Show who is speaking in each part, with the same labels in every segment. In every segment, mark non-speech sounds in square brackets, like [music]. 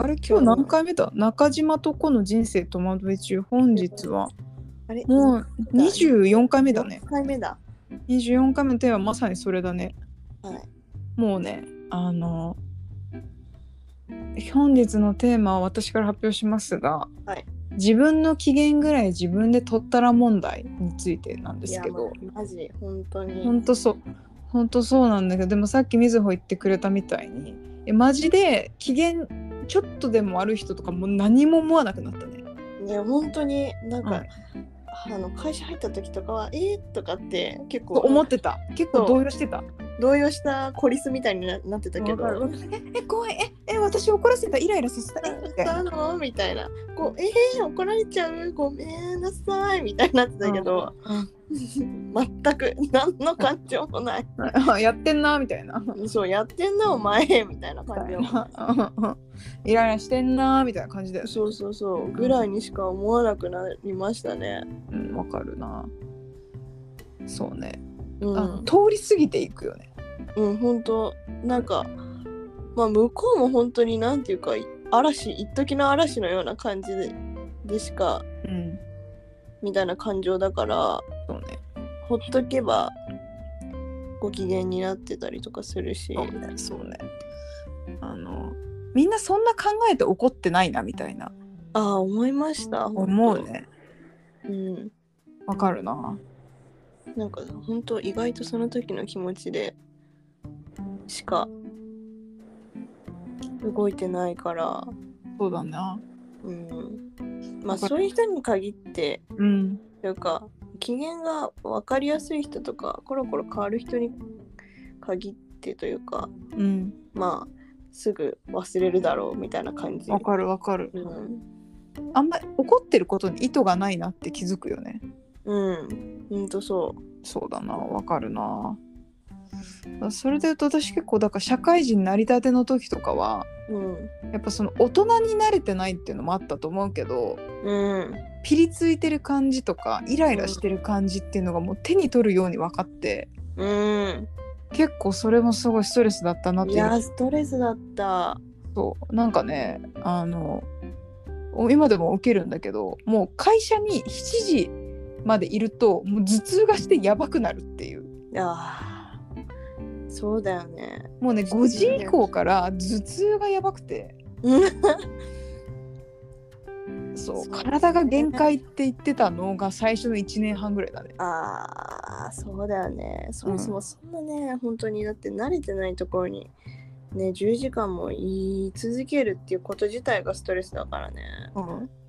Speaker 1: あれ今日何回目だ？中島とこの人生戸惑い中本日は。
Speaker 2: あれ
Speaker 1: もう24回目だね。
Speaker 2: 4回目だ。
Speaker 1: 24回目のテーマはまさにそれだね。
Speaker 2: はい。
Speaker 1: もうねあの本日のテーマは私から発表しますが、
Speaker 2: はい。
Speaker 1: 自分の機嫌ぐらい自分で取ったら問題についてなんですけど。
Speaker 2: マジ、本当に。
Speaker 1: 本当そう。本当そうなんだけどでもさっきみずほ言ってくれたみたいにえマジで機嫌ちょっとでも悪い人とかもう何も思わなくなったね。
Speaker 2: いや、本当に、なんか、
Speaker 1: はい
Speaker 2: あの会社入った時とかは、えー、とかって結構
Speaker 1: 思ってた結構動揺してた。
Speaker 2: 動揺したコリスみたいにななってたけど。
Speaker 1: ええ怖いええ私怒らせたイライラさせたえみたいな
Speaker 2: の？みたいな。こう、えー、怒られちゃう？ごめんなさいみたいになってたけど、全く何の感情もない。
Speaker 1: うんやってんなみたいな。
Speaker 2: そう、やってんな、お前みたいな感じの。
Speaker 1: イライラしてんなみたいな感じだよね。
Speaker 2: そうそうそう、ぐらいにしか思わなくなりましたね。
Speaker 1: うんわかるな。そうね、
Speaker 2: うん、
Speaker 1: 通り過ぎていくよね。
Speaker 2: うん、本当なんか、まあ、向こうも本当になんていうか、嵐、一時の嵐のような感じででしか、
Speaker 1: うん
Speaker 2: みたいな感情だから、
Speaker 1: そうね。
Speaker 2: ほっとけば、ご機嫌になってたりとかするし。
Speaker 1: そうね。そうね。あのみんなそんな考えて怒ってないなみたいな
Speaker 2: ああ、思いました。
Speaker 1: 思う。ね。
Speaker 2: うん。
Speaker 1: わかるな。
Speaker 2: なんか本当意外とその時の気持ちでしか動いてないから、
Speaker 1: そうだな。
Speaker 2: うん、まあそういう人に限って
Speaker 1: うん。
Speaker 2: というか機嫌が分かりやすい人とかコロコロ変わる人に限ってというか
Speaker 1: うん。
Speaker 2: まあすぐ忘れるだろうみたいな感じ。
Speaker 1: わかるわかる。
Speaker 2: うん、
Speaker 1: あんまり怒ってることに意図がないなって気づくよね。
Speaker 2: うん、ほんとそ
Speaker 1: そうだな。わかるな。それで言うと私結構だから社会人なりたての時とかは
Speaker 2: う。うん。
Speaker 1: やっぱその大人に慣れてないっていうのもあったと思うけど
Speaker 2: うん。
Speaker 1: ピリついてる感じとかイライラしてる感じっていうのがもう手に取るように分かって
Speaker 2: うん。
Speaker 1: 結構それもすごいストレスだったなっていう
Speaker 2: いや、ストレスだった。
Speaker 1: そうなんかねあの今でも受けるんだけどもう会社に7時までいるともう頭痛がしてやばくなるっていう
Speaker 2: ああ、そうだよね。
Speaker 1: もうね5時以降から頭痛がやばくて。そう。体が限界って言ってたのが最初の1年半ぐらいだね。
Speaker 2: ああ、そうだよね。そもそ
Speaker 1: うん
Speaker 2: もそんなね、本当にだって慣れてないところに、ね、10時間も言い続けるっていうこと自体がストレスだからね。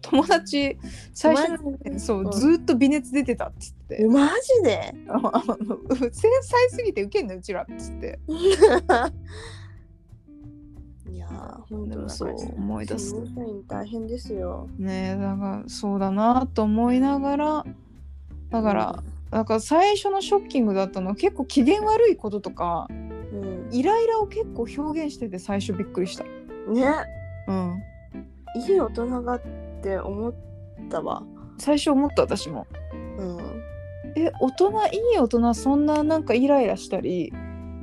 Speaker 1: 友達最初
Speaker 2: 友達
Speaker 1: そう、
Speaker 2: うん。
Speaker 1: ずーっと微熱出てたっつって。
Speaker 2: えマジで？
Speaker 1: 繊細すぎて受けんのうちらっつって。[laughs]
Speaker 2: いやー、本当
Speaker 1: そう思い出す。
Speaker 2: 新入社員大変ですよ。
Speaker 1: ねえだからそうだなと思いながらだから、だから最初のショッキングだったのは結構機嫌悪いこととか
Speaker 2: うん、
Speaker 1: イライラを結構表現してて最初びっくりした。
Speaker 2: ね、
Speaker 1: うん、
Speaker 2: いい大人がって思ったわ。
Speaker 1: 最初思った私も。
Speaker 2: うん。
Speaker 1: え大人いい大人そんななんかイライラしたり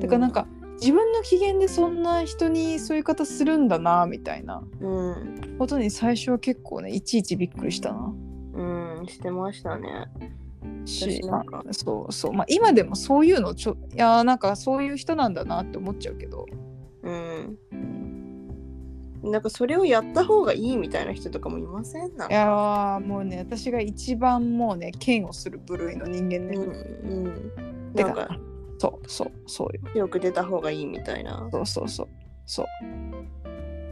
Speaker 1: てかなんか自分の機嫌でそんな人にそういう方するんだなみたいな
Speaker 2: うん、
Speaker 1: ことに最初は結構ねいちいちびっくりしたな。
Speaker 2: うん、してましたね。
Speaker 1: しまあそうそうまあ今でもそういうのちょいやーなんかそういう人なんだなって思っちゃうけど、
Speaker 2: うん。
Speaker 1: うん、
Speaker 2: なんかそれをやった方がいいみたいな人とかもいません？な
Speaker 1: いやーもうね私が一番もうね嫌悪する部類の人間ね、
Speaker 2: うんうん。
Speaker 1: てか
Speaker 2: なんか
Speaker 1: そうそうそうよ。
Speaker 2: よく出た方がいいみたいな。
Speaker 1: そうそうそうそう。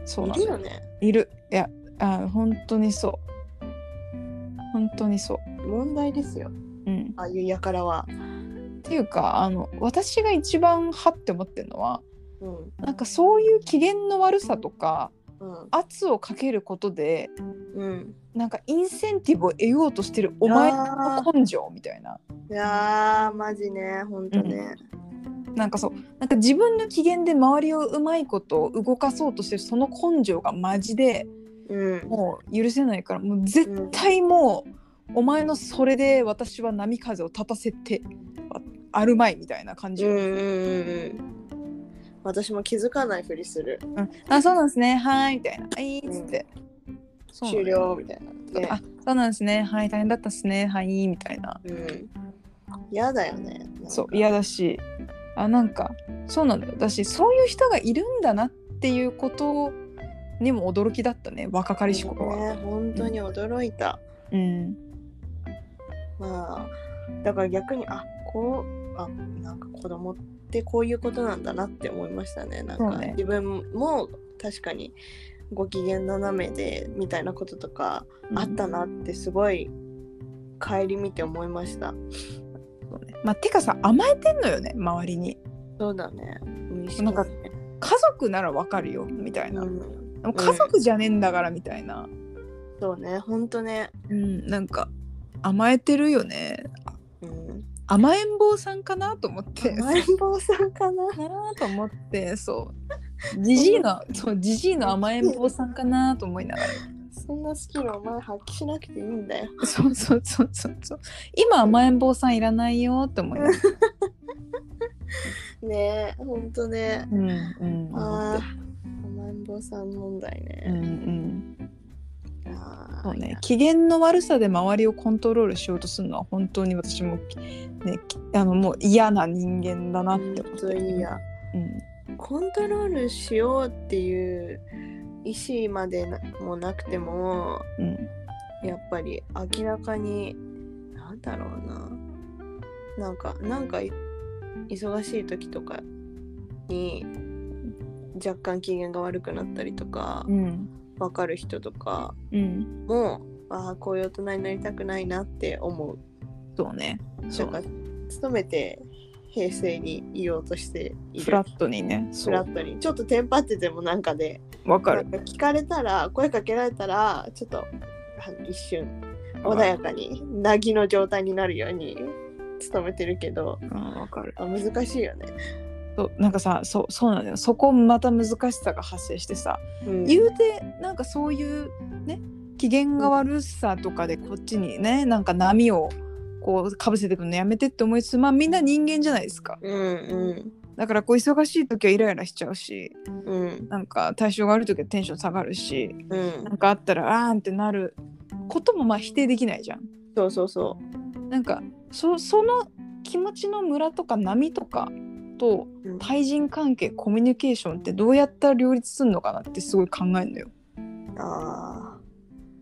Speaker 1: そう
Speaker 2: い
Speaker 1: なんだ
Speaker 2: るよね。
Speaker 1: いる。いやあ本当にそう。本当にそう。
Speaker 2: 問題ですよ。
Speaker 1: うん
Speaker 2: ああいうやからは。
Speaker 1: っていうかあの私が一番はって思ってるのは
Speaker 2: うん。
Speaker 1: なんかそういう機嫌の悪さとか
Speaker 2: うん。
Speaker 1: 圧をかけることで
Speaker 2: うん。
Speaker 1: なんかインセンティブを得ようとしてるお前の根性みたいない
Speaker 2: やー、マジね、ほんとね。
Speaker 1: なんかそうなんか自分の機嫌で周りをうまいこと動かそうとしてるその根性がマジで
Speaker 2: うん。
Speaker 1: もう許せないからもう絶対もう、お前のそれで私は波風を立たせてああるまいみたいな感じ。
Speaker 2: 私も気づかないふりする。
Speaker 1: うん、あそうなんですね。はいみたいな。はいっつって、そうなの
Speaker 2: 終了みたいな、ね。
Speaker 1: あそうなんですね。はい大変だったっすね。はいみたいな。
Speaker 2: うん。嫌だよね。
Speaker 1: そう嫌だし。あなんかそうなんだよ。だしそういう人がいるんだなっていうことにも驚きだったね。若かりし頃は。
Speaker 2: ね本当に驚いた、
Speaker 1: うん
Speaker 2: まあだから逆にあこうあなんか子供ってこういうことなんだなって思いましたね。なんか、自分も確かにご機嫌斜めでみたいなこととかあったなってすごい帰り見て思いました、
Speaker 1: そうね。まあ、てかさ甘えてんのよね周りに。
Speaker 2: そうだね。
Speaker 1: なんか家族ならわかるよみたいな、
Speaker 2: うん。
Speaker 1: 家族じゃねえんだからみたいな、
Speaker 2: そうね。ほんとね。
Speaker 1: うん、なんか甘えてるよね。
Speaker 2: うん
Speaker 1: 甘えん坊さんかなと思って。
Speaker 2: 甘えん坊さんかな？
Speaker 1: かなと思って。そう。じじいのそうじじいの甘えん坊さんかなと思いながら。
Speaker 2: そんなスキルお前発揮しなくていいんだよ。
Speaker 1: そうそうそうそうそう。今甘えん坊さんいらないよって思いながら
Speaker 2: ねえほんとね。
Speaker 1: うんうん。
Speaker 2: 甘えん坊さん問題
Speaker 1: うんう
Speaker 2: ね、
Speaker 1: ん。
Speaker 2: あ
Speaker 1: そうね。機嫌の悪さで周りをコントロールしようとするのは本当に私もねきあのもう嫌な人間だなって思って。
Speaker 2: いいや
Speaker 1: うん。
Speaker 2: コントロールしようっていう意思までなもなくても
Speaker 1: うん。
Speaker 2: やっぱり明らかになんだろうな。なんかなんかい忙しい時とかに若干機嫌が悪くなったりとか
Speaker 1: うん
Speaker 2: 分かる人とか
Speaker 1: うん。
Speaker 2: もああこういう大人になりたくないなって思う。
Speaker 1: そうね。そう。
Speaker 2: か努めて平成にいようとしている。
Speaker 1: フラットにね。
Speaker 2: フラットに。ちょっとテンパっててもなんかで。
Speaker 1: わかる。
Speaker 2: 聞かれたら声かけられたらちょっと一瞬穏やかになぎの状態になるように努めてるけど。
Speaker 1: うんわかる。
Speaker 2: あ難しいよね。
Speaker 1: そうなんかさそうそうなんだよ。そこまた難しさが発生してさ、
Speaker 2: うん。
Speaker 1: 言うてなんかそういうね機嫌が悪さとかでこっちにねなんか波をこうかぶせてくるのやめてって思いつつまあみんな人間じゃないですか。
Speaker 2: うんうん。
Speaker 1: だからこう忙しい時はイライラしちゃうし
Speaker 2: うん。
Speaker 1: なんか対象が悪い時はテンション下がるし
Speaker 2: うん。
Speaker 1: なんかあったらあーんってなることもまあ否定できないじゃん。
Speaker 2: そうそうそ
Speaker 1: なんかそその気持ちのムラとか波とかと
Speaker 2: う。うん
Speaker 1: 対人関係コミュニケーションってどうやったら両立するのかなってすごい考えるのよ。
Speaker 2: ああ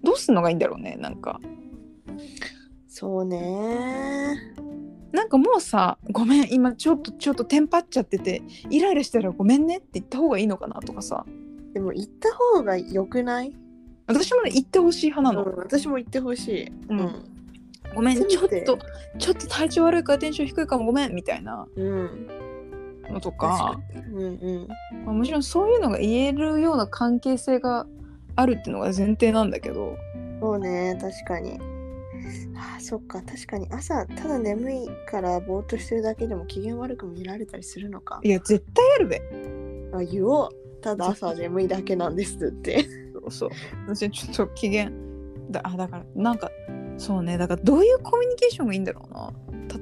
Speaker 1: どうすんのがいいんだろうねなんか。
Speaker 2: そうね
Speaker 1: なんかもうさ「ごめん今ちょっとちょっとテンパっちゃっててイライラしたらごめんね」って言った方がいいのかなとかさ
Speaker 2: でも言った方が良くない、
Speaker 1: 私もね言ってほしい派なの。
Speaker 2: うん、私も言ってほしい。
Speaker 1: うんごめん
Speaker 2: せめて
Speaker 1: ちょっとちょっと体調悪いからテンション低いかもごめんみたいな
Speaker 2: うん
Speaker 1: のとか
Speaker 2: うんうん。
Speaker 1: まあもちろんそういうのが言えるような関係性があるっていうのが前提なんだけど。
Speaker 2: そうね確かに。あそっか確かに。朝ただ眠いからぼーっとしてるだけでも機嫌悪く見られたりするのか。
Speaker 1: いや絶対あるべ。
Speaker 2: あ言おう。ただ朝は眠いだけなんですって。
Speaker 1: そうそう。私ちょっと機嫌だあだからなんかそうね。だからどういうコミュニケーションがいいんだろうな。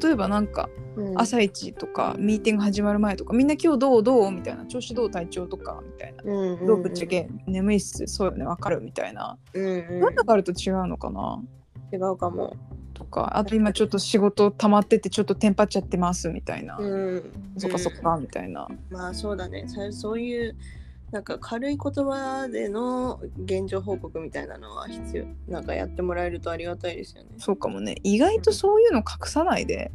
Speaker 1: 例えばなんか
Speaker 2: うん。
Speaker 1: 朝一とかミーティング始まる前とかみんな今日どうどうみたいな。調子どう体調とかみたいな。
Speaker 2: うんうんうん。
Speaker 1: どうぶっちゃけ眠いっす。そうよねわかるみたいな。
Speaker 2: うんうん。
Speaker 1: なんだかあると違うのかな。
Speaker 2: 違うかも。
Speaker 1: とかあと今ちょっと仕事溜まっててちょっとテンパっちゃってますみたいな、
Speaker 2: うん
Speaker 1: そっかそっかみたいな、
Speaker 2: まあそうだね。さそういうなんか軽い言葉での現状報告みたいなのは必要。なんかやってもらえるとありがたいですよね。
Speaker 1: そうかもね。意外とそういうの隠さないで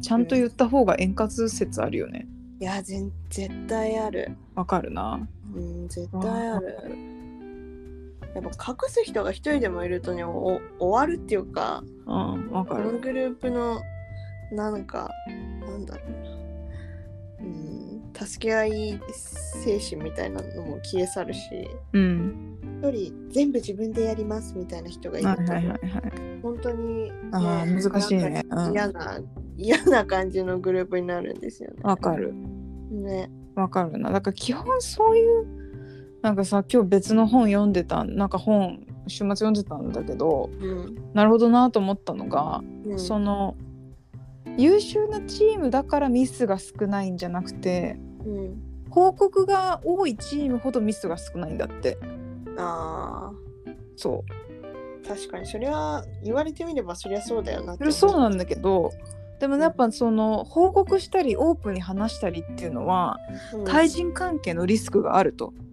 Speaker 1: ちゃんと言った方が円滑説あるよね。
Speaker 2: いや全絶対ある。
Speaker 1: わかるな。
Speaker 2: うん絶対ある。やっぱ隠す人が一人でもいるとねお終わるっていうか
Speaker 1: うんわかる。
Speaker 2: このグループのなんかなんだろう助け合い精神みたいなのも消え去るし
Speaker 1: うん
Speaker 2: 一人全部自分でやりますみたいな人がいると、
Speaker 1: はいはい
Speaker 2: 本当に、
Speaker 1: あー難しいね
Speaker 2: なんか嫌な、嫌な感じのグループになるんですよね。
Speaker 1: わかる
Speaker 2: ね。
Speaker 1: わかるなだから基本そういうなんかさ今日別の本読んでたなんか本週末読んでたんだけど
Speaker 2: うん。
Speaker 1: なるほどなと思ったのが、
Speaker 2: うん、
Speaker 1: その優秀なチームだからミスが少ないんじゃなくて
Speaker 2: うん。
Speaker 1: 報告が多いチームほどミスが少ないんだって。
Speaker 2: あ
Speaker 1: そう。
Speaker 2: ー確かにそれは言われてみればそりゃそうだよなって
Speaker 1: そうなんだけどでもやっぱその報告したりオープンに話したりっていうのは
Speaker 2: うん。
Speaker 1: 対人関係のリスクがあると。
Speaker 2: うん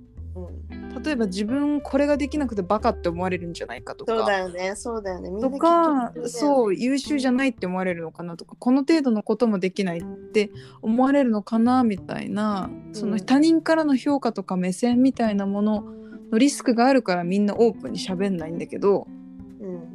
Speaker 1: 例えば自分これができなくてバカって思われるんじゃないかとか。
Speaker 2: そうだよね。そうだよね。みんな
Speaker 1: とかそう優秀じゃないって思われるのかなとか。この程度のこともできないって思われるのかなみたいなその
Speaker 2: うん
Speaker 1: 他人からの評価とか目線みたいなもののリスクがあるからみんなオープンに喋んないんだけど
Speaker 2: うん。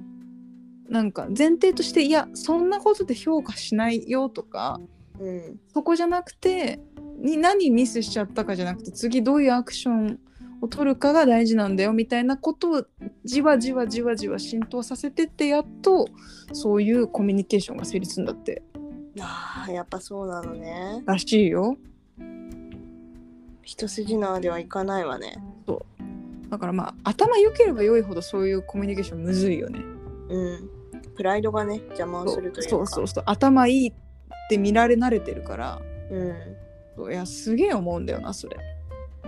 Speaker 1: なんか前提としていやそんなことで評価しないよとか
Speaker 2: うん。
Speaker 1: そこじゃなくてに何ミスしちゃったかじゃなくて次どういうアクションを取るかが大事なんだよみたいなことをじわじわじわじわ浸透させてってやっとそういうコミュニケーションが成立するんだって。
Speaker 2: あーやっぱそうなのね。
Speaker 1: らしいよ。
Speaker 2: 一筋縄ではいかないわね。
Speaker 1: だからまあ頭良ければ良いほどそういうコミュニケーションむずいよね。
Speaker 2: うん。プライドがね邪魔をするというか。
Speaker 1: そうそうそう。頭いいって見られ慣れてるから。
Speaker 2: うん。
Speaker 1: そういやすげえ思うんだよなそれ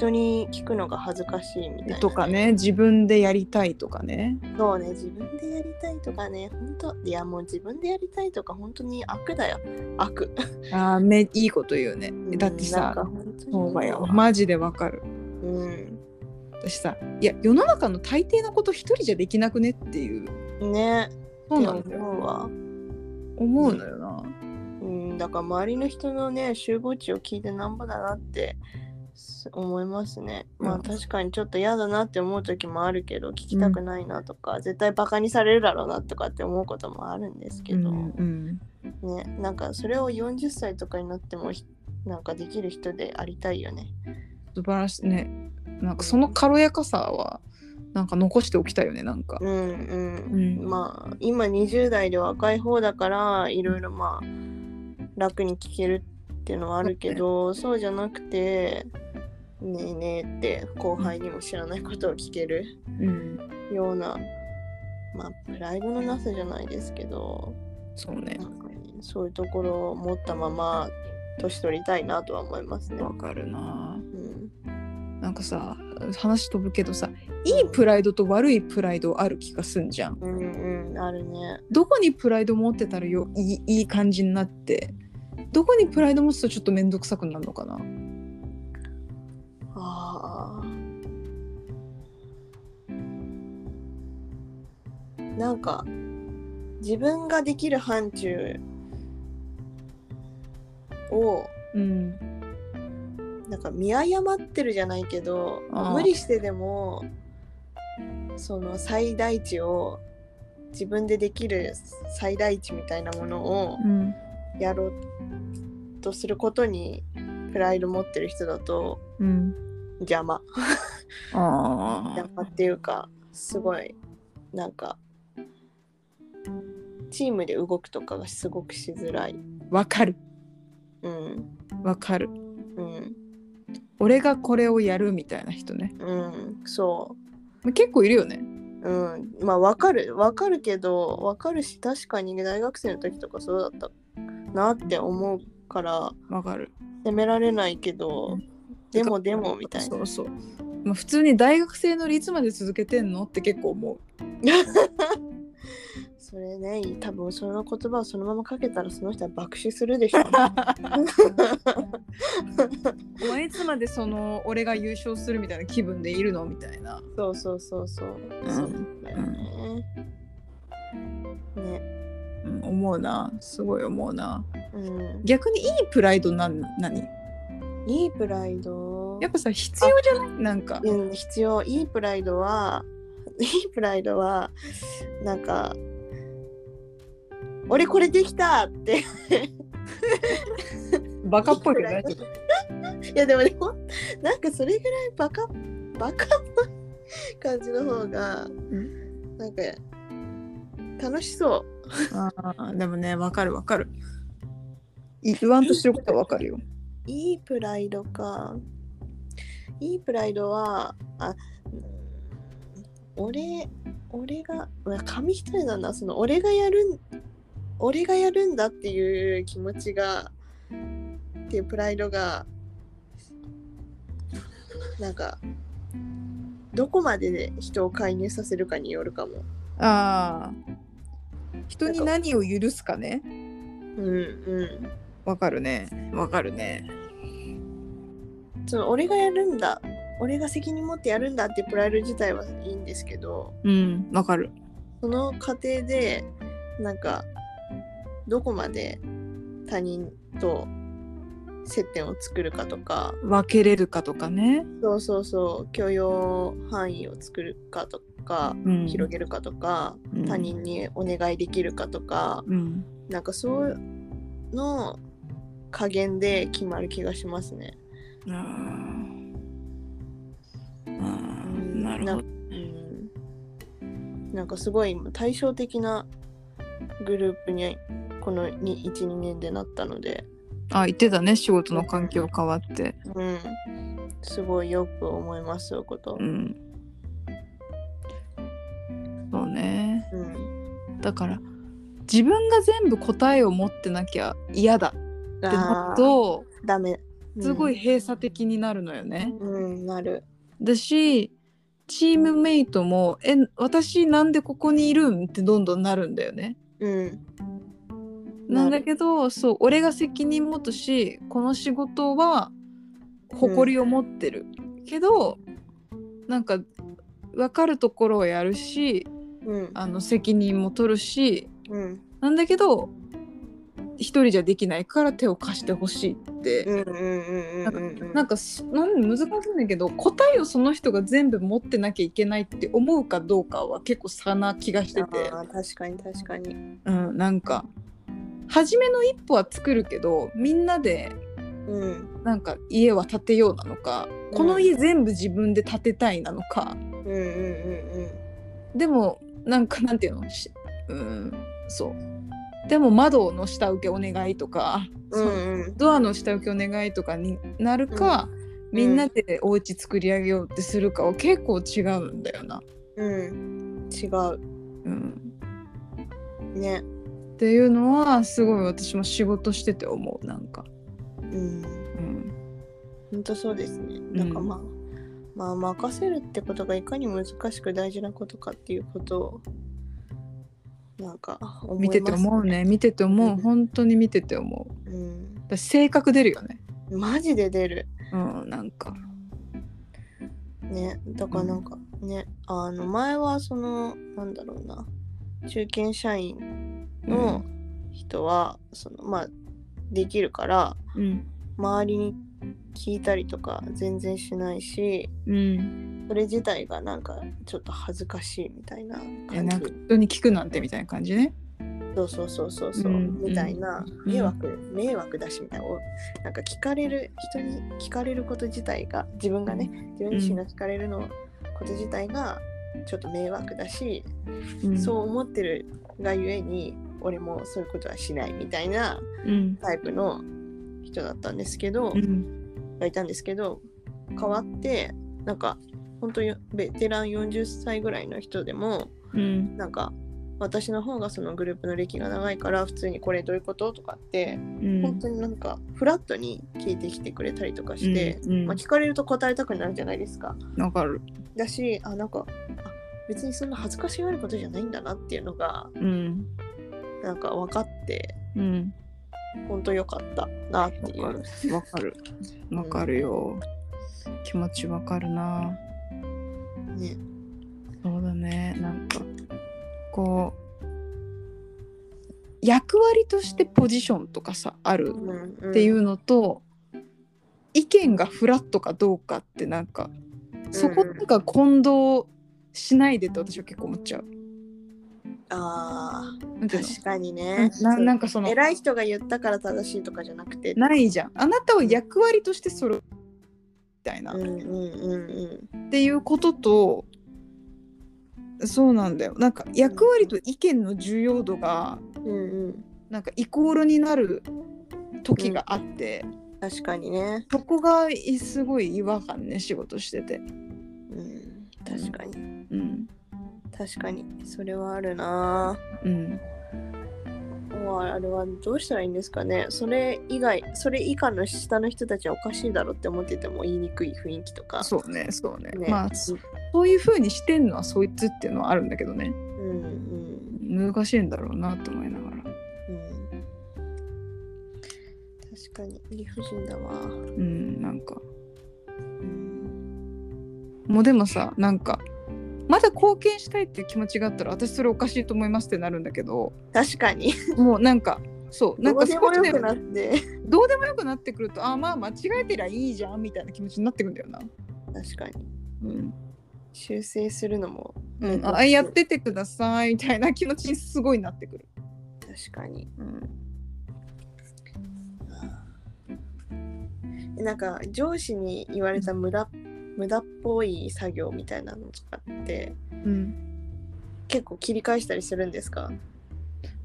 Speaker 2: 人に聞くのが恥ずかしいみたいな、
Speaker 1: とかね自分でやりたいとかね。
Speaker 2: そうね自分でやりたいとかね本当いやもう自分でやりたいとか本当に悪だよ。悪。
Speaker 1: あーめいいこと言うね。だってさそうだよ。マジでわかる。
Speaker 2: うん
Speaker 1: 私さいや世の中の大抵のこと一人じゃできなくねっていう。
Speaker 2: ね。
Speaker 1: そうなんだよ
Speaker 2: 思う
Speaker 1: のよな、
Speaker 2: うんだから周りの人のね集合値を聞いてなんぼだなってす思いますね。まあ
Speaker 1: うん
Speaker 2: 確かにちょっと嫌だなって思う時もあるけど聞きたくないなとか、絶対バカにされるだろうなとかって思うこともあるんですけど、
Speaker 1: うんうん。
Speaker 2: ねなんかそれを40歳とかになってもひなんかできる人でありたいよね。
Speaker 1: 素晴らしい。ね。なんかその軽やかさはなんか残しておきたいよねなんか。
Speaker 2: うんうん、
Speaker 1: うん。
Speaker 2: まあ今20代で若い方だからいろいろまあ楽に聞けるっていうのはあるけどそうじゃなくてねえねえって後輩にも知らないことを聞ける
Speaker 1: うん
Speaker 2: ようなまあプライドのなさじゃないですけど
Speaker 1: そうね
Speaker 2: そういうところを持ったまま年取りたいなとは思いますね。
Speaker 1: わかるな
Speaker 2: うん
Speaker 1: なんかさ話飛ぶけどさいいプライドと悪いプライドある気がすんじゃん
Speaker 2: うんうんあるね。
Speaker 1: どこにプライド持ってたらよいいいい感じになってどこにプライド持つとちょっと面倒くさくなるのかな？
Speaker 2: ああ。なんか自分ができる範疇を
Speaker 1: うん。
Speaker 2: なんか見誤ってるじゃないけど無理してでもその最大値を自分でできる最大値みたいなものを
Speaker 1: うん
Speaker 2: やろうとすることにプライド持ってる人だと
Speaker 1: うん。
Speaker 2: 邪魔。
Speaker 1: あ [laughs]
Speaker 2: 邪魔っていうかすごいなんかチームで動くとかがすごくしづらい。
Speaker 1: あわかる。
Speaker 2: うん。
Speaker 1: わかる。
Speaker 2: うん。
Speaker 1: 俺がこれをやるみたいな人ね。
Speaker 2: うん。そ
Speaker 1: まあ結構いるよね。
Speaker 2: う。うん。まあわかる。わかるけどわかるし確かに大学生の時とかそうだったなって思うから
Speaker 1: わかる。
Speaker 2: 責められないけど、
Speaker 1: うん。
Speaker 2: でもでもみたいな。
Speaker 1: そうそう、まあ、普通に大学生のりいつまで続けてんのって結構思う。[laughs]
Speaker 2: それね多分その言葉をそのままかけたらその人は爆死するでしょ
Speaker 1: お前いつまでその俺が優勝するみたいな気分でいるのみたいな。
Speaker 2: そうそうそうそう、
Speaker 1: うん。
Speaker 2: そうだよね、ね
Speaker 1: うん思うな。すごい思うな。
Speaker 2: うん。
Speaker 1: 逆にいいプライドなん何？
Speaker 2: いいプライド？
Speaker 1: やっぱさ必要じゃない？なんか。
Speaker 2: うん、必要。いいプライドは [laughs] いいプライドはなんか俺これできたって。[laughs]
Speaker 1: バカっぽい [laughs]
Speaker 2: いやでもでもなんかそれぐらいバカバカっぽい感じの方が
Speaker 1: ん。
Speaker 2: なんか楽しそ
Speaker 1: あーでもねわかるわかる。い言わんとしてることはわかるよ。
Speaker 2: ういいプライドか。いいプライドはあうん俺俺が紙一重な。んだその俺がやるん俺がやるんだっていう気持ちがっていうプライドがなんかどこまでで人を介入させるかによるかも。
Speaker 1: ああ人に何を許すかね。
Speaker 2: うんうん。
Speaker 1: わかるね。わかるね。
Speaker 2: その俺がやるんだ。俺が責任持ってやるんだってプライド自体はいいんですけど。
Speaker 1: うんわかる。
Speaker 2: その過程でなんかどこまで他人と接点を作るかとか。
Speaker 1: 分けれるかとかね、
Speaker 2: そうそうそう。許容範囲を作るかとか
Speaker 1: うん、
Speaker 2: 広げるかとか、
Speaker 1: うん。
Speaker 2: 他人にお願いできるかとか
Speaker 1: うん。
Speaker 2: なんかそうの加減で決まる気がしますね。
Speaker 1: あー。あー。なるほど。
Speaker 2: うん、なんかすごい今対照的なグループにこの12年でなったので、
Speaker 1: あ言ってたね。仕事の環境変わって。
Speaker 2: うん、すごいよく思いますよこと。
Speaker 1: う。んそうね
Speaker 2: うん、
Speaker 1: だから自分が全部答えを持ってなきゃ嫌だってなると
Speaker 2: ダメ。
Speaker 1: すごい閉鎖的になるのよね。
Speaker 2: うん、うん、なる。
Speaker 1: だしチームメイトも「え私なんでここにいるん?」ってどんどんなるんだよね。
Speaker 2: うん。
Speaker 1: なんだけどそう俺が責任持つしこの仕事は誇りを持ってる、けどなんか分かるところをやるし
Speaker 2: うん。
Speaker 1: あの責任も取るし
Speaker 2: うん。
Speaker 1: なんだけど一人じゃできないから手を貸してほしいって、
Speaker 2: うん。うん。うん。うん。うん。
Speaker 1: なんかそなん難しいんだけど答えをその人が全部持ってなきゃいけないって思うかどうかは結構差な気がしてて、
Speaker 2: 確かに確かに。
Speaker 1: うん、なんか初めの一歩は作るけどみんなで
Speaker 2: うん。
Speaker 1: なんか家は建てようなのか、
Speaker 2: うん
Speaker 1: この家全部自分で建てたいなのか
Speaker 2: うん。うん。うん。
Speaker 1: でもなんかなんていうの？しうんそうでも窓の下請けお願いとか、
Speaker 2: うん。
Speaker 1: そう
Speaker 2: うん。
Speaker 1: ドアの下請けお願いとかになるか、みんなでお家作り上げようってするかは結構違うんだよな。
Speaker 2: うん。違う。
Speaker 1: うん、
Speaker 2: ね。
Speaker 1: っていうのはすごい私も仕事してて思うなんか。
Speaker 2: うん。
Speaker 1: うん
Speaker 2: 本当そうですね。なんかまあ、まあ任せるってことがいかに難しく大事なことかっていうことをなんか思います
Speaker 1: 見てて思うね見てて思う、
Speaker 2: うん
Speaker 1: 本当に見てて思う。
Speaker 2: うん。
Speaker 1: 私性格出るよね。
Speaker 2: マジで出る。
Speaker 1: うんなんか。
Speaker 2: ね。だからなんかね、あの前はそのなんだろうな中堅社員の人は、そのまあできるから
Speaker 1: うん
Speaker 2: 周りに聞いたりとか全然しないし
Speaker 1: うん、
Speaker 2: それ自体がなんかちょっと恥ずかしいみたいない感
Speaker 1: やなんか
Speaker 2: じ。
Speaker 1: 人に聞くなんてみたいな感じね。
Speaker 2: そうそうそうそうそう、
Speaker 1: うん。
Speaker 2: みたいな
Speaker 1: うん。
Speaker 2: 迷惑、迷惑だしみたいなおなんか聞かれる人に聞かれること自体が自分がね自分自身が聞かれるのこと自体がちょっと迷惑だし、
Speaker 1: うん、
Speaker 2: そう思ってるがゆえに俺もそういうことはしないみたいな
Speaker 1: うん。
Speaker 2: タイプの人だったんですけど、
Speaker 1: うん。
Speaker 2: がいたんですけど変わってなんか本当にベテラン40歳ぐらいの人でも
Speaker 1: うん。
Speaker 2: なんか私の方がそのグループの歴が長いから普通にこれどういうこととかって
Speaker 1: うん。
Speaker 2: 本当になんかフラットに聞いてきてくれたりとかして、
Speaker 1: うんうん
Speaker 2: まあ、聞かれると答えたくなるじゃないですか。
Speaker 1: わかる。
Speaker 2: だしあなんかあ別にそんな恥ずかしがることじゃないんだなっていうのが
Speaker 1: うん。
Speaker 2: なんか分かって
Speaker 1: うん。
Speaker 2: 本当良かったなっていう。
Speaker 1: わかる。わかる。わかるよ。気持ちわかるな。
Speaker 2: ね、
Speaker 1: そうだね。なんか、こう、役割としてポジションとかさ、ある
Speaker 2: うん
Speaker 1: っていうのと、意見がフラットかどうかってなんか、そこなんか混同しないでって私は結構思っちゃう。
Speaker 2: あ
Speaker 1: なんていうの？
Speaker 2: 確かにね。
Speaker 1: ななんかその
Speaker 2: 偉い人が言ったから正しいとかじゃなくて。
Speaker 1: ないじゃん。あなたは役割としてそれみたいな、
Speaker 2: うんうんうん
Speaker 1: っていうこととそうなんだよ。なんか役割と意見の重要度が
Speaker 2: うんうん。うん
Speaker 1: なんかイコールになる時があって、
Speaker 2: 確かにね。
Speaker 1: そこがすごい違和感ね仕事してて。
Speaker 2: うん確かに。
Speaker 1: うん
Speaker 2: 確かに。それはあるな。
Speaker 1: うん。
Speaker 2: あれはどうしたらいいんですかね。それ以外それ以下の下の人たちはおかしいだろって思ってても言いにくい雰囲気とか。
Speaker 1: そうねそうね。
Speaker 2: ね。
Speaker 1: まあそそういう風にしてんのはそいつっていうのはあるんだけどね。
Speaker 2: うんうん。
Speaker 1: 難しいんだろうなと思いながら。
Speaker 2: うん。確かに理不尽だわ。
Speaker 1: うんなんか。
Speaker 2: うん。
Speaker 1: もうでもさなんかまだ貢献したいっていう気持ちがあったら私それおかしいと思いますってなるんだけど。
Speaker 2: 確かに。
Speaker 1: もうなんかそうなんか少しでも
Speaker 2: よくなって。
Speaker 1: どうでもよくなってくるとあまあ間違えてりゃいいじゃんみたいな気持ちになってくんだよな。
Speaker 2: 確かに。
Speaker 1: うん。
Speaker 2: 修正するのも
Speaker 1: うん、あやっててくださいみたいな気持ちにすごいなってくる。
Speaker 2: 確かに。
Speaker 1: うん。[sighs]
Speaker 2: なんか上司に言われた無駄無駄っぽい作業みたいなのとかって
Speaker 1: うん、
Speaker 2: 結構切り返したりするんですか？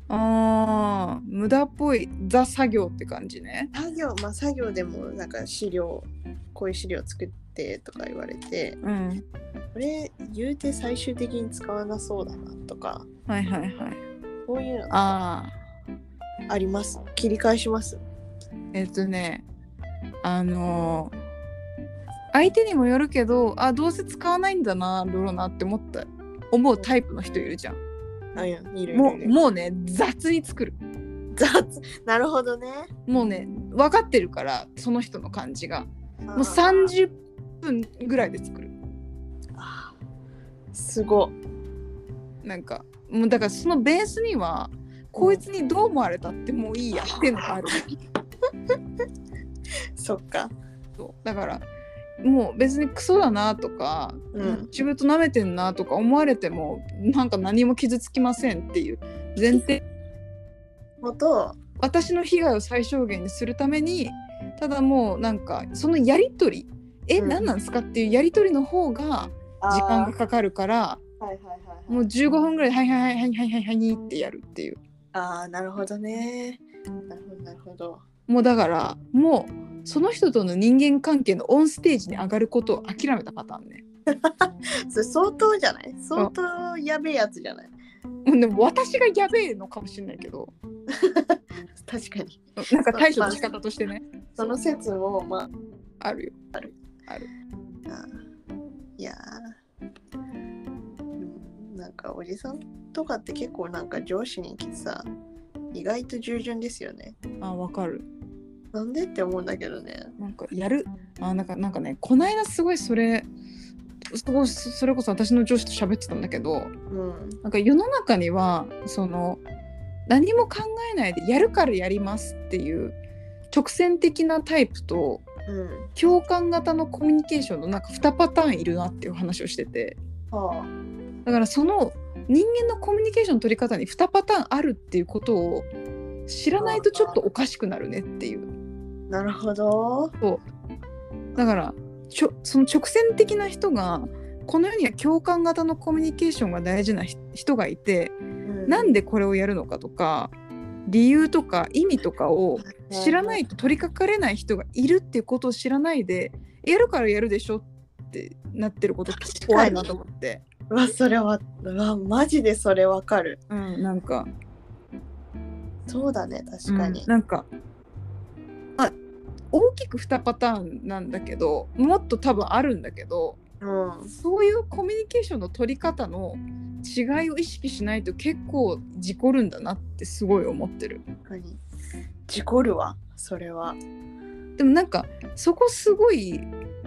Speaker 1: あー無駄っぽいザ作業って感じね。
Speaker 2: 作業まあ作業でもなんか資料こういう資料作ってとか言われて
Speaker 1: うん、
Speaker 2: これ言うて最終的に使わなそうだなとか
Speaker 1: はいはいはい。
Speaker 2: そういうの
Speaker 1: ああ
Speaker 2: あります？切り返します？
Speaker 1: えっとねあのー相手にもよるけどあどうせ使わないんだなロロなって思った思うタイプの人いるじゃん。
Speaker 2: あいやいる
Speaker 1: も
Speaker 2: いうる
Speaker 1: もうね雑に作る。
Speaker 2: 雑 [laughs] なるほどね
Speaker 1: もうね分かってるからその人の感じが。もう
Speaker 2: も
Speaker 1: 30分ぐらいで作る。
Speaker 2: すご
Speaker 1: なんかもうだからそのベースにはこいつにどう思われたってもういいやっていうのがある。[laughs]
Speaker 2: そっか
Speaker 1: そうだからもう別にクソだなとか、
Speaker 2: うん。
Speaker 1: 自分と舐めてんなとか思われてもなんか何も傷つきませんっていう前提。
Speaker 2: もと
Speaker 1: 私の被害を最小限にするためにただもうなんかそのやり取りえ、
Speaker 2: うん。
Speaker 1: 何なんですかっていうやり取りの方が時間がかかるから
Speaker 2: はいはい
Speaker 1: もう15分ぐらいではいはいはいはいはいはいはいってやるっていう
Speaker 2: ああなるほどねなるほどなるほど
Speaker 1: もうだからもうその人との人間関係のオンステージに上がることを諦めたパターンね。[laughs]
Speaker 2: それ相当じゃない？相当やべえやつじゃない？
Speaker 1: うんでも私がやべえのかもしれないけど。[laughs]
Speaker 2: 確かに。
Speaker 1: なんか対処の仕方としてね。
Speaker 2: その説もま
Speaker 1: あるよ。
Speaker 2: ああいやなんかおじさんとかって結構なんか上司に来てさ意外と従順ですよね。
Speaker 1: あわかる。
Speaker 2: なんでって思うんだけどね。
Speaker 1: なんかやる。あなんかなんかねこの間すごいそれそそれこそ私の上司と喋ってたんだけど
Speaker 2: うん。
Speaker 1: なんか世の中にはその何も考えないでやるからやりますっていう直線的なタイプと
Speaker 2: うん。
Speaker 1: 共感型のコミュニケーションのなんか2パターンいるなっていう話をしてて。
Speaker 2: は
Speaker 1: だからその人間のコミュニケーションの取り方に2パターンあるっていうことを知らないとちょっとおかしくなるねっていう。
Speaker 2: あなるほど。
Speaker 1: だからちょその直線的な人がこの世には共感型のコミュニケーションが大事なひ人がいてなんでこれをやるのかとか理由とか意味とかを知らないと取りかかれない人がいるっていうことを知らないでやるからやるでしょってなってること結構あるなと思って、
Speaker 2: うわそれはうわマジでそれわかる。
Speaker 1: うん、なんか。
Speaker 2: そうだね確かに。
Speaker 1: うん、なんかあ大きく2パターンなんだけどもっと多分あるんだけど
Speaker 2: うん。
Speaker 1: そういうコミュニケーションの取り方の違いを意識しないと結構事故るんだなってすごい思ってる。
Speaker 2: 事故るわそれは、
Speaker 1: でもなんかそこすごい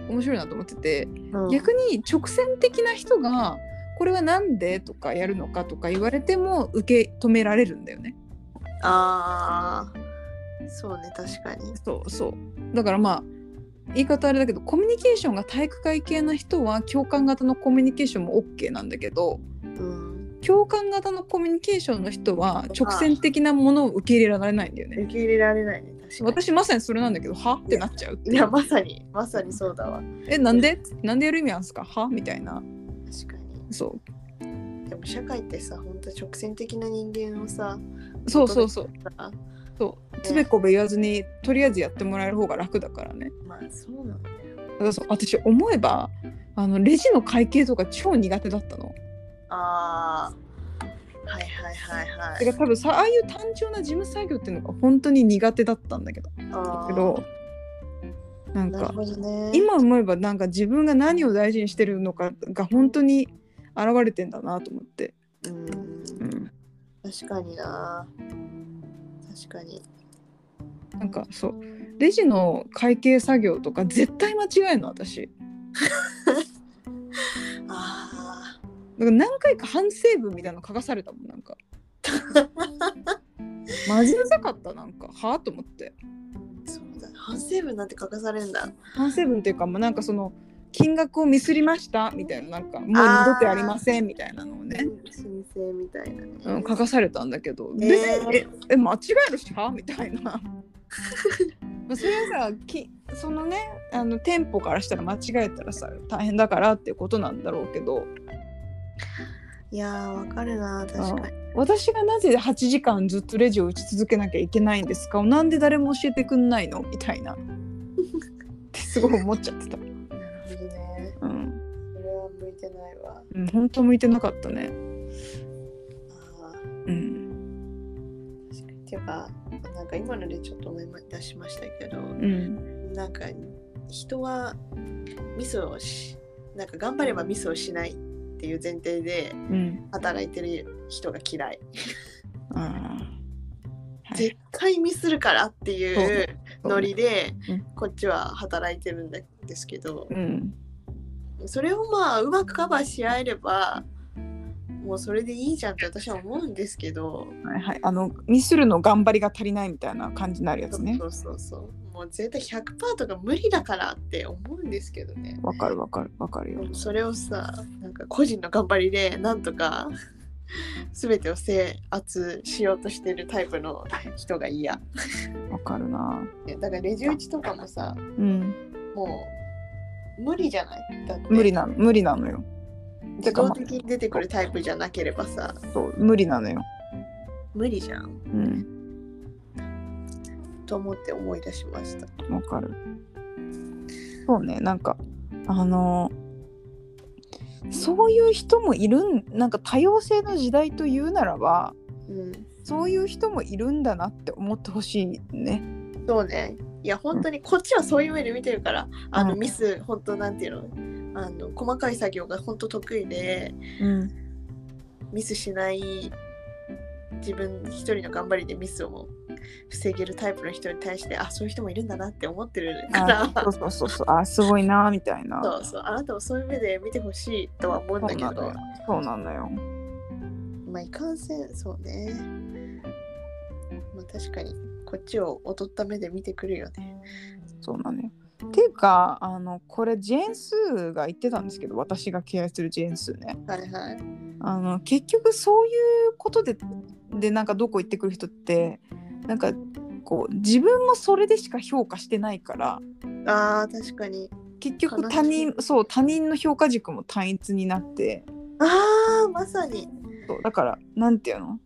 Speaker 1: 面白いなと思ってて
Speaker 2: うん。
Speaker 1: 逆に直線的な人がこれはなんでとかやるのかとか言われても受け止められるんだよね。
Speaker 2: あー。そうね確かに。
Speaker 1: そうそうだからまあ言い方あれだけどコミュニケーションが体育会系な人は共感型のコミュニケーションも OK なんだけど
Speaker 2: うん。
Speaker 1: 共感型のコミュニケーションの人は直線的なものを受け入れられないんだよね。
Speaker 2: 受け入れられないね。
Speaker 1: 私まさにそれなんだけどは？ってなっちゃう。い
Speaker 2: やまさに。まさにそうだわ。
Speaker 1: えなんで？なんでやる意味あるんですか？は？みたいな。
Speaker 2: 確かに。
Speaker 1: そ
Speaker 2: でも社会ってさ本当直線的な人間をさ
Speaker 1: うそうそう。そう
Speaker 2: さ
Speaker 1: そう。つべこべ言わずにとりあえずやってもらえる方が楽だからね。
Speaker 2: まあそうなんだよ。
Speaker 1: だからそう。私思えばあのレジの会計とか超苦手だったの。
Speaker 2: あはいはいはいはい。
Speaker 1: だから多分さああいう単純な事務作業っていうのが本当に苦手だったんだけど。だけどなんか
Speaker 2: ね。
Speaker 1: 今思えばなんか自分が何を大事にしてるのかが本当に現れてんだなと思って、
Speaker 2: うん
Speaker 1: うん、
Speaker 2: 確かにな確かに。
Speaker 1: なんかそう。レジの会計作業とか絶対間違えんの私。[laughs]
Speaker 2: あ
Speaker 1: だから何回か反省文みたいなの書かされたもんなんか。マジうざかったなんか。はあと思って。
Speaker 2: ーそうだ。反省文なんて書かされるんだ。
Speaker 1: 反省文っていうかもうなんかその金額をミスりました？みたいななんかもう二度とありませんみたいなのをね、
Speaker 2: 申請みたいな。ね、
Speaker 1: うん、書かされたんだけど、
Speaker 2: えー。
Speaker 1: 別にええ間違えるしはみたいな。ま [laughs] あそれはさきそのねあの店舗からしたら間違えたらさ大変だからっていうことなんだろうけど。
Speaker 2: いやーわかるな確かに。
Speaker 1: 私がなぜ8時間ずっとレジを打ち続けなきゃいけないんですか？なんで誰も教えてくんないの？みたいな。ってすごい思っちゃってた。
Speaker 2: てないわ。
Speaker 1: うん、本当向いてなかったね。
Speaker 2: あ
Speaker 1: うん、
Speaker 2: ー確かに。っていうかなんか今のでちょっと思い出しましたけど
Speaker 1: うん、
Speaker 2: なんか人はミスをしなんか頑張ればミスをしないっていう前提で
Speaker 1: うん。
Speaker 2: 働いてる人が嫌い。
Speaker 1: ああ。[laughs] はい。
Speaker 2: 絶対ミスるからっていうノリで
Speaker 1: うん。
Speaker 2: こっちは働いてるんですけど
Speaker 1: うん、
Speaker 2: それをまあうまくカバーし合えればもうそれでいいじゃんって私は思うんですけど
Speaker 1: はいはい。あのミスるの頑張りが足りないみたいな感じになるやつね
Speaker 2: そ。うそうそうもう絶対100%とか無理だからって思うんですけどね
Speaker 1: わかるわかるわかるよ。
Speaker 2: それをさなんか個人の頑張りでなんとか全てを制圧しようとしてるタイプの人が嫌
Speaker 1: わかるな。
Speaker 2: だからレジ打ちとかもさ
Speaker 1: うん。
Speaker 2: もう無理じゃない？だって
Speaker 1: 無理なの無理なのよ。
Speaker 2: 自動的に出てくるタイプじゃなければさ
Speaker 1: そう無理なのよ。
Speaker 2: 無理じゃん
Speaker 1: うん。
Speaker 2: と思って思い出しました
Speaker 1: わかる。そうねなんかあのそういう人もいるんなんか多様性の時代というならば
Speaker 2: うん
Speaker 1: そういう人もいるんだなって思ってほしいね。
Speaker 2: そうねいや本当にこっちはそういう目で見てるからあの
Speaker 1: うん
Speaker 2: ミス本当なんていうの？あの細かい作業が本当得意で
Speaker 1: うん。
Speaker 2: ミスしない自分一人の頑張りでミスを防げるタイプの人に対してあそういう人もいるんだなって思ってるから
Speaker 1: あそうそうそうそうあすごいなみたいな。
Speaker 2: そうそうあなたもそういう目で見てほしいとは思うんだけど
Speaker 1: そうなのよ。そうなのよ。
Speaker 2: まあいかんせんそうねまあ確かにこっちを劣った目で見てくるよね。
Speaker 1: そうなのよ。っていうかあのこれジェーンスーが言ってたんですけど私が敬愛するジェーンスーね。
Speaker 2: はいはい。
Speaker 1: あの結局そういうことででなんかどこ行ってくる人ってなんかこう自分もそれでしか評価してないから
Speaker 2: あー確かに。
Speaker 1: 結局他人そう他人の評価軸も単一になって。
Speaker 2: あーまさに。
Speaker 1: そうだからなんていうの？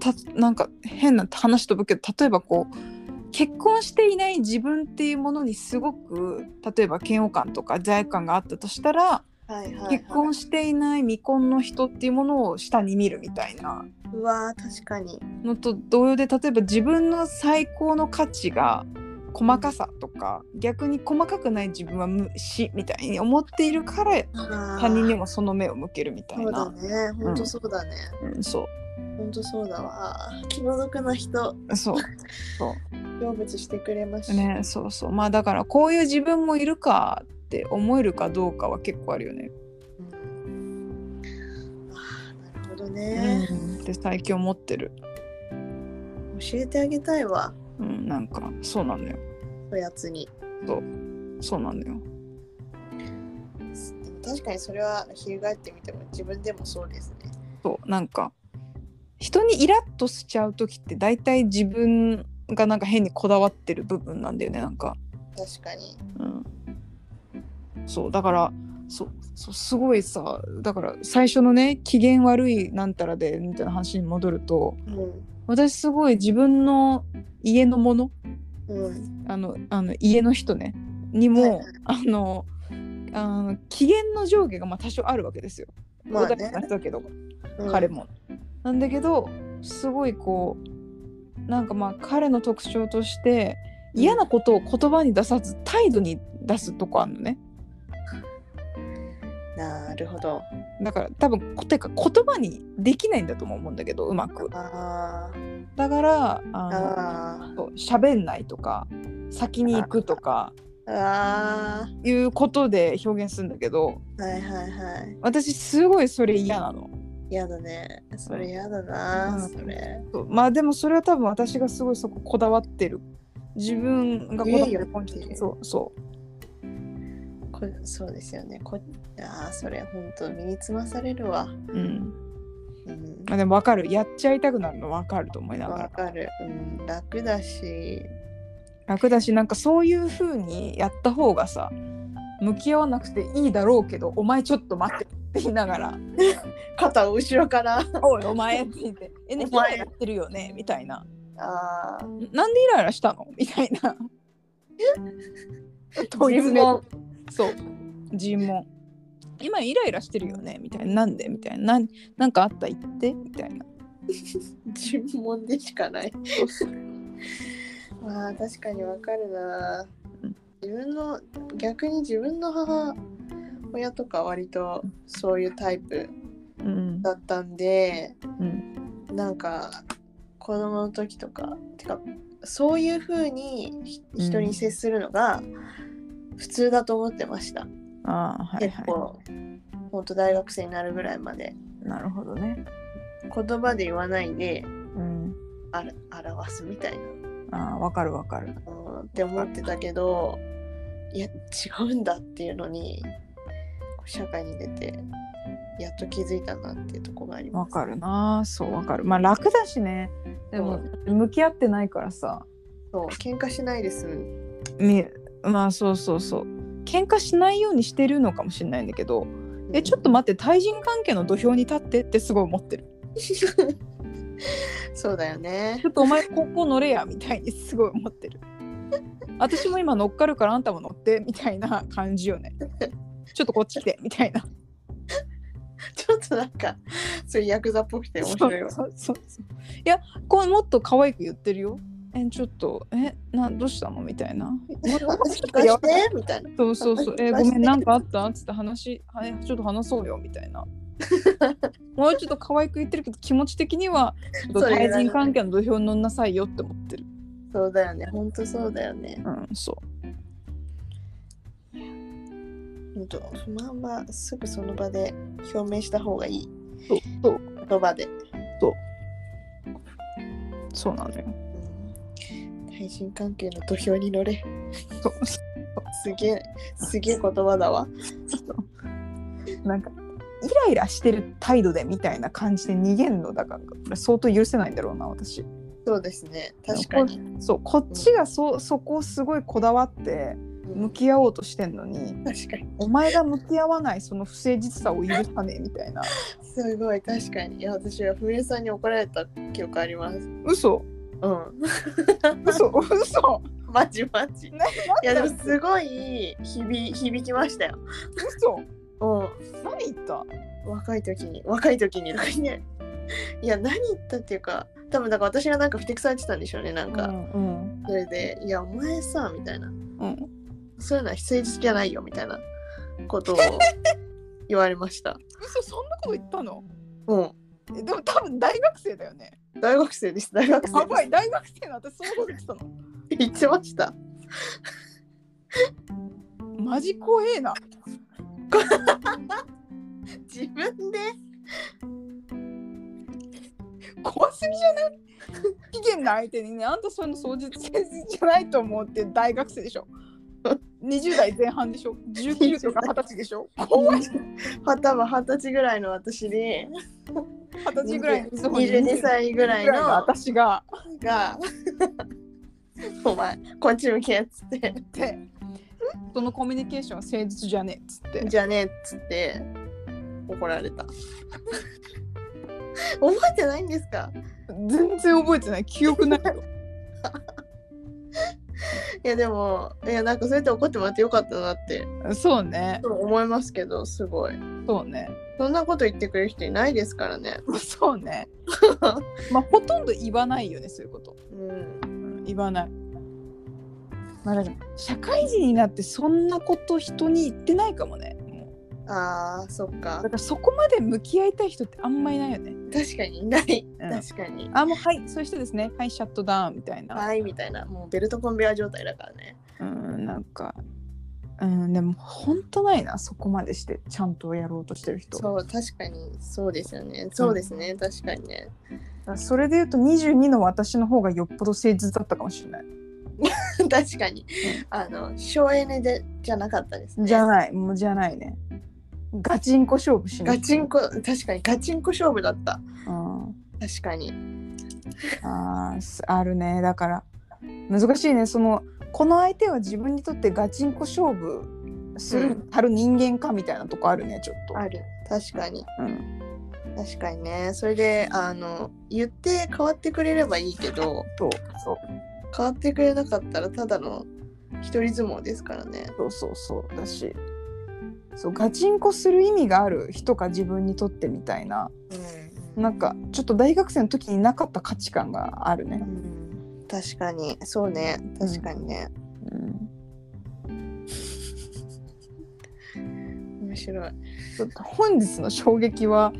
Speaker 1: たなんか変な話飛ぶけど例えばこう結婚していない自分っていうものにすごく例えば嫌悪感とか罪悪感があったとしたら
Speaker 2: はいはい、はい、
Speaker 1: 結婚していない未婚の人っていうものを下に見るみたいな。
Speaker 2: うわー確かに。
Speaker 1: のと同様で例えば自分の最高の価値が細かさとか逆に細かくない自分は無視みたいに思っているから他
Speaker 2: 他
Speaker 1: 人にもその目を向けるみたい
Speaker 2: そうだ
Speaker 1: な。
Speaker 2: ね本当そうだね、
Speaker 1: うん、そ
Speaker 2: 本当そうだわ。気の毒な人。
Speaker 1: う。そう。そ
Speaker 2: 成仏してくれまし
Speaker 1: うねそうそう。まあだからこういう自分もいるかって思えるかどうかは結構あるよね。
Speaker 2: うん。あーなるほどね、
Speaker 1: うん、って最近思ってる。
Speaker 2: 教えてあげたいわ。
Speaker 1: うん、なんかそうなのよ。
Speaker 2: おやつに。
Speaker 1: そう。なのよ。
Speaker 2: でも確かにそれは翻ってみても自分でもそうですね。
Speaker 1: そうなんか人にイラッとしちゃう時って大体自分がなんか変にこだわってる部分なんだよねなんか、
Speaker 2: 確かに。
Speaker 1: うん、そうだからそうそうすごいさだから最初のね機嫌悪いなんたらでみたいな話に戻ると
Speaker 2: うん。
Speaker 1: 私すごい自分の家のもの
Speaker 2: うん。
Speaker 1: あのあの家の人ねにも、
Speaker 2: はいはい。
Speaker 1: あのあの機嫌の上下がまあ多少あるわけですよ。
Speaker 2: まあね。
Speaker 1: だけど、
Speaker 2: うん。
Speaker 1: 彼も。なんだけどすごいこうなんかまあ彼の特徴として嫌なことを言葉に出さず態度に出すとこあるのね。
Speaker 2: なるほど。
Speaker 1: だから多分てか言葉にできないんだとも思うんだけどうまく。だからあ
Speaker 2: あ
Speaker 1: の喋んないとか先に行くとか
Speaker 2: ー。あ
Speaker 1: いうことで表現するんだけど
Speaker 2: ーはいはいはい。
Speaker 1: 私すごいそれ嫌なの
Speaker 2: 嫌だね。それ嫌だな、
Speaker 1: うん。
Speaker 2: それ。
Speaker 1: まあでもそれは多分私がすごいそここだわってる。自分がこだわってるポイント
Speaker 2: い。いよ
Speaker 1: そう。そ
Speaker 2: こそうですよね。こああそれ本当身につまされるわ。
Speaker 1: ううん。
Speaker 2: うん。
Speaker 1: まあでも分かる。やっちゃいたくなるの分かると思いなが
Speaker 2: わ
Speaker 1: ら
Speaker 2: かる、うん、楽だし。
Speaker 1: 楽だしなんかそういう風にやった方がさ向き合わなくていいだろうけどお前ちょっと待ってって言いながら。
Speaker 2: 肩を後ろから「
Speaker 1: おいお前」って言って「えねイライラしてるよね」みたいな。
Speaker 2: ああ「
Speaker 1: なんでイライラしたの?」みたいな。[laughs] 問い詰めそう。尋問今イライラしてるよね？みたいな。なんで？みたいな。なんかあった？言って。みたいな。[laughs]
Speaker 2: 尋問でしかない。[laughs] まあ確かにわかるな。
Speaker 1: うん。
Speaker 2: 自分の逆に自分の母親とか割とそういうタイプ
Speaker 1: うん。
Speaker 2: だったんで
Speaker 1: うん。
Speaker 2: なんか子供の時とかてかそういう風に人に接するのが普通だと思ってました、
Speaker 1: ああはいは
Speaker 2: 結構ほんと大学生になるぐらいまで。
Speaker 1: いなるほどね。
Speaker 2: 言葉で言わないで
Speaker 1: うん。
Speaker 2: あら表すみたいな。
Speaker 1: ああわかるわかる。
Speaker 2: うんって思ってたけどいや違うんだっていうのに社会に出てやっと気づいたなっていうところがあります。
Speaker 1: わかるな。そうわかる。まあ楽だしね。でも向き合ってないからさ。
Speaker 2: そう。喧嘩しないです。
Speaker 1: みまあそうそうそう。喧嘩しないようにしてるのかもしれないんだけどえちょっと待って対人関係の土俵に立ってってすごい思ってる。[laughs]
Speaker 2: そうだよね。
Speaker 1: ち。ょっとお前ここ乗れやみたいにすごい思ってる。私も今乗っかるからあんたも乗ってみたいな感じよね [laughs] ちょっとこっち来てみたいな [laughs]
Speaker 2: ちょっとなんかそういうヤクザっぽくて面白いわ。
Speaker 1: そうそうそういやこれもっと可愛く言ってるよえちょっとえなどうしたの？みたいな
Speaker 2: て？みたいな。
Speaker 1: そうそうそう。えーごめん、なんかあった？っつって話、はい、ちょっと話そうよみたいな。[laughs] もうちょっと可愛く言ってるけど、気持ち的には、対人関係の土俵に乗んなさいよって思ってる。
Speaker 2: そうだよね。ほんとそうだよね。
Speaker 1: うん、そ
Speaker 2: ほ不満はすぐその場で表明した方がいい。
Speaker 1: う。そう、そう、
Speaker 2: 言葉で。
Speaker 1: そうなのよ。
Speaker 2: うん対人関係の土俵に乗れ。
Speaker 1: そう
Speaker 2: すげえ、すげえ言葉だわ。
Speaker 1: そうなんか、イライラしてる態度でみたいな感じで逃げんのだから、これ相当許せないんだろうな、私。
Speaker 2: そうですね。確かに。
Speaker 1: そう、こっちがそそこをすごいこだわって向き合おうとしてんのに、
Speaker 2: 確かに。
Speaker 1: お前が向き合わないその不誠実さを許さねえみたいな。
Speaker 2: すごい、確かに。いや、私はふみれさんに怒られた記憶あります。
Speaker 1: 嘘？
Speaker 2: うん。
Speaker 1: 嘘？[laughs] 嘘？
Speaker 2: マジマジ。い
Speaker 1: な
Speaker 2: や、でもすごい響響きましたよ。
Speaker 1: 嘘？
Speaker 2: う
Speaker 1: 何言った？
Speaker 2: ん。若い時に、若い時にね。いや、何言ったっていうか、多分だから私がなんかふてくされてたんでしょうね、なんか。
Speaker 1: うん
Speaker 2: それで、いや、お前さ、みたいな。
Speaker 1: うん
Speaker 2: そういうのは誠実じゃないよ、みたいなことを [laughs] 言われました。
Speaker 1: 嘘そんなこと言ったの？
Speaker 2: うん。
Speaker 1: えでも多分大学生だよね
Speaker 2: 大学生です、大学生
Speaker 1: やば
Speaker 2: で
Speaker 1: い大学生の私そんなこと言ってたの？
Speaker 2: す。言ってました。
Speaker 1: マジ怖えな
Speaker 2: 自分で？
Speaker 1: 怖すぎじゃない？期限の相手にねあんたそういうの掃除じゃないと思うって大学生でしょ20代前半でしょ？19とか20歳でしょ？怖い。
Speaker 2: は多分二十歳ぐらいの私に。
Speaker 1: 20歳ぐらいの
Speaker 2: 22歳ぐらいの。
Speaker 1: 私が。
Speaker 2: が。お前こっち向けっつって。
Speaker 1: でそのコミュニケーションは誠実じゃねえっつって。
Speaker 2: じゃあねっつって。怒られた。[laughs] 覚えてないんですか？
Speaker 1: 全然覚えてない。記憶ないよ [laughs]
Speaker 2: いやでもいやなんかそうやって怒ってもらってよかったなって。
Speaker 1: そうね。
Speaker 2: 思いますけどすごい。
Speaker 1: そうね。
Speaker 2: そんなこと言ってくれる人いないですからね。
Speaker 1: そうね。[laughs] まあほとんど言わないよねそういうこと、
Speaker 2: うん。
Speaker 1: うん、言わない。まあ社会人になってそんなこと人に言ってないかもね。も
Speaker 2: ああ、そっ
Speaker 1: う
Speaker 2: か
Speaker 1: だ。からそこまで向き合いたい人ってあんまいないよね
Speaker 2: 確かにいない。
Speaker 1: うん
Speaker 2: 確かに。
Speaker 1: あもうはいそういう人ですねはいシャットダウンみたいな、
Speaker 2: はい、みたいな。もうベルトコンベア状態だからね。
Speaker 1: うんなんかうんでもほんとないなそこまでしてちゃんとやろうとしてる人
Speaker 2: そう、確かにそうですよね。そうですね、確かにね。
Speaker 1: それで言うと22の私の方がよっぽど誠実だったかもしれない [laughs]
Speaker 2: 確かに。あの、省エネでじゃなかったですね。
Speaker 1: じゃないもうじゃないねガチンコ勝負しに
Speaker 2: ガチンコ、確かにガチンコ勝負だった。
Speaker 1: うん
Speaker 2: 確かに。
Speaker 1: ああるねだから難しいねそのこの相手は自分にとってガチンコ勝負するたる人間かみたいなとこあるねちょっと。
Speaker 2: ある。確かに。
Speaker 1: うん、
Speaker 2: 確かにね。それで、あの、言って変わってくれればいいけど、
Speaker 1: そうそう
Speaker 2: 変わってくれなかったらただの一人相撲ですからね。
Speaker 1: そうそうそうだしそうガチンコする意味がある人か自分にとってみたいな
Speaker 2: うん。
Speaker 1: なんかちょっと大学生の時になかった価値観があるね。
Speaker 2: うん、確かに。そうね。確かにね。
Speaker 1: うん、
Speaker 2: 面白い。
Speaker 1: 本日の衝撃は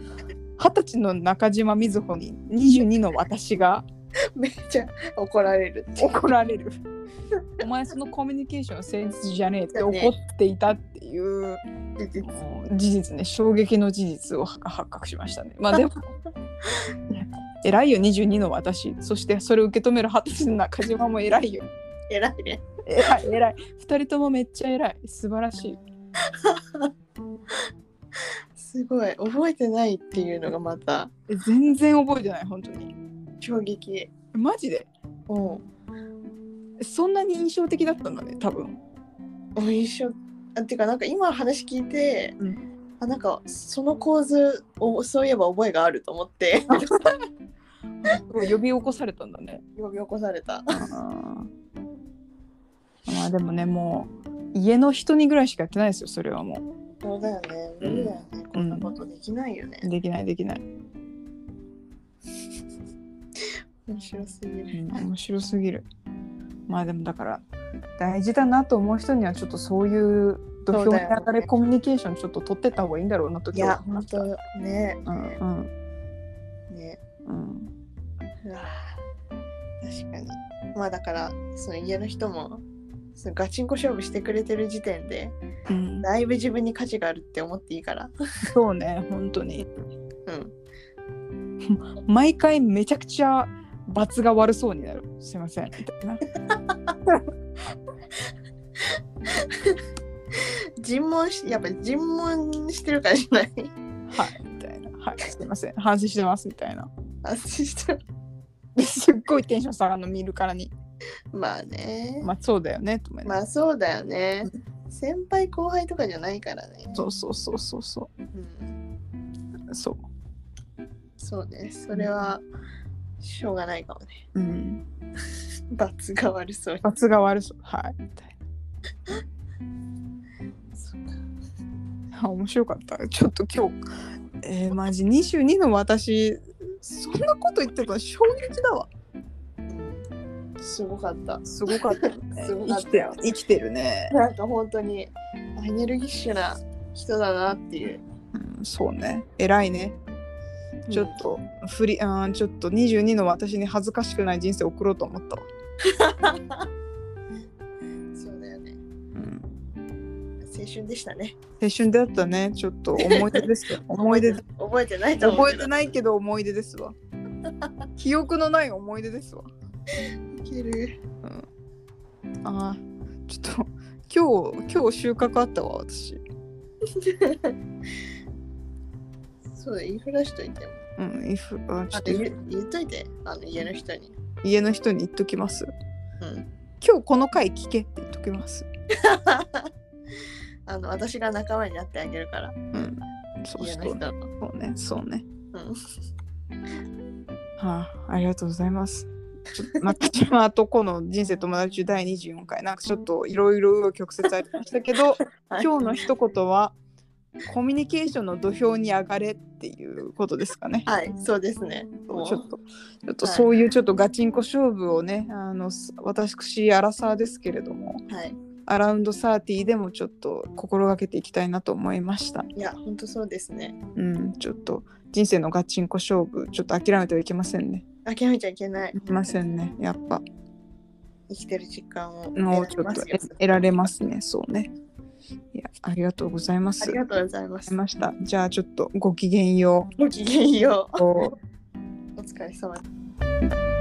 Speaker 1: 二十歳の中島みずほに22の私が [laughs]
Speaker 2: めっちゃ怒られるって。
Speaker 1: 怒られる。お前そのコミュニケーション誠実じゃねえって怒っていたっていう事実ね衝撃の事実を発覚しましたね。まあでも [laughs] 偉いよ22の私そしてそれを受け止める二十歳の中島も偉いよ。
Speaker 2: 偉いね。
Speaker 1: 偉い偉い二人ともめっちゃ偉い素晴らしい。[laughs]
Speaker 2: すごい。覚えてないっていうのがまた
Speaker 1: え全然覚えてない本当に。
Speaker 2: 衝撃。
Speaker 1: マジで？
Speaker 2: うん。
Speaker 1: そんなに印象的だったんだね多分。
Speaker 2: お一緒。あてかなんか今話聞いて、
Speaker 1: うん
Speaker 2: あなんかその構図をそういえば覚えがあると思って [laughs]
Speaker 1: 呼び起こされたんだね。
Speaker 2: 呼び起こされた。
Speaker 1: まあでもねもう家の人にぐらいしかやってないですよそれはも
Speaker 2: そうだよね。無理だよね。こんなことできないよね。
Speaker 1: うできないできない、
Speaker 2: 面白すぎ
Speaker 1: う
Speaker 2: る。
Speaker 1: ん、面白すぎるまあでもだから大事だなと思う人にはちょっとそういう土俵に上がれコミュニケーションちょっと取ってった方がいいんだろうなと
Speaker 2: いや、
Speaker 1: 思った
Speaker 2: 本当ね。
Speaker 1: うんうん
Speaker 2: ね。
Speaker 1: うん
Speaker 2: うわ確かに。まあだから、その家の人も、そのガチンコ勝負してくれてる時点で、
Speaker 1: うん、
Speaker 2: だいぶ自分に価値があるって思っていいから。
Speaker 1: そうね本当に
Speaker 2: うん。
Speaker 1: 毎回めちゃくちゃ罰が悪そうになるすいませんみたいな [laughs]
Speaker 2: 尋問し、やっぱり尋問してるからじゃない？
Speaker 1: はいみたいなはいすいません反省してますみたいな
Speaker 2: 安心してる。
Speaker 1: すっごいテンション下がるの見るからに
Speaker 2: まあね。
Speaker 1: まあそうだよねと思い
Speaker 2: まあそうだよね。先輩後輩とかじゃないからね。
Speaker 1: そうそうそうそうそ
Speaker 2: うん。
Speaker 1: うそう
Speaker 2: そうね。それは、しょうがないかもね。
Speaker 1: うん。
Speaker 2: 罰が悪そうに。
Speaker 1: 罰が悪そう。はい。みたい
Speaker 2: そうか
Speaker 1: な。あ面白かった。ちょっと今日えー、[laughs] マジ22の私そんなこと言ってたの衝撃だわ。
Speaker 2: うんすごかった。
Speaker 1: すごかったよね。[laughs]
Speaker 2: すご
Speaker 1: 生きてる
Speaker 2: かったよ
Speaker 1: 生きてるね、
Speaker 2: なんか本当にエネルギッシュな人だなっていう。
Speaker 1: うん、そうね。偉いねちょっと振り、あーちょっと22の私に恥ずかしくない人生送ろうと思ったわ、[laughs]
Speaker 2: そうだよね。
Speaker 1: うん、
Speaker 2: 青春でしたね。
Speaker 1: 青春だったねちょっと思い出ですよ [laughs] 思い出
Speaker 2: 覚えてないと。
Speaker 1: 覚えてないけど思い出ですわ [laughs] 記憶のない思い出ですわ
Speaker 2: いける。
Speaker 1: あーちょっと今日今日収穫あったわ私
Speaker 2: そうだ、言いふらしといても。
Speaker 1: うん、イフあちょ
Speaker 2: あ
Speaker 1: っと
Speaker 2: 言言っといて、あの家の人に。
Speaker 1: 家の人に言っときます
Speaker 2: うん。
Speaker 1: 今日この回聞けって言っときます [laughs]
Speaker 2: あの私が仲間になってあげるから。
Speaker 1: うんそう
Speaker 2: 家
Speaker 1: そうねそうね
Speaker 2: うん。
Speaker 1: はあありがとうございますちょっと中島とこの人生友達第24回なんかちょっといろいろ曲折ありましたけど [laughs]
Speaker 2: はい
Speaker 1: 今日の一言はコミュニケーションの土俵に上がれっていうことですかね。
Speaker 2: はい、そうですね。
Speaker 1: ちょっと、ちょっと
Speaker 2: はい
Speaker 1: そういうちょっとガチンコ勝負をね、あのす私、アラサーですけれども、
Speaker 2: はい。
Speaker 1: アラウンド30でもちょっと心がけていきたいなと思いました。
Speaker 2: いや、本当そうですね。
Speaker 1: うん、ちょっと人生のガチンコ勝負、ちょっと諦めてはいけませんね。
Speaker 2: 諦めちゃいけない。
Speaker 1: いけませんね、やっぱ。
Speaker 2: 生きてる実感を
Speaker 1: もうちょっとえ得られますね、そうね。いや、ありがとうございます。
Speaker 2: ありがとうございます。
Speaker 1: ました。じゃあちょっとごきげんよ
Speaker 2: ごきげんよ
Speaker 1: う。
Speaker 2: う。お疲れ様です。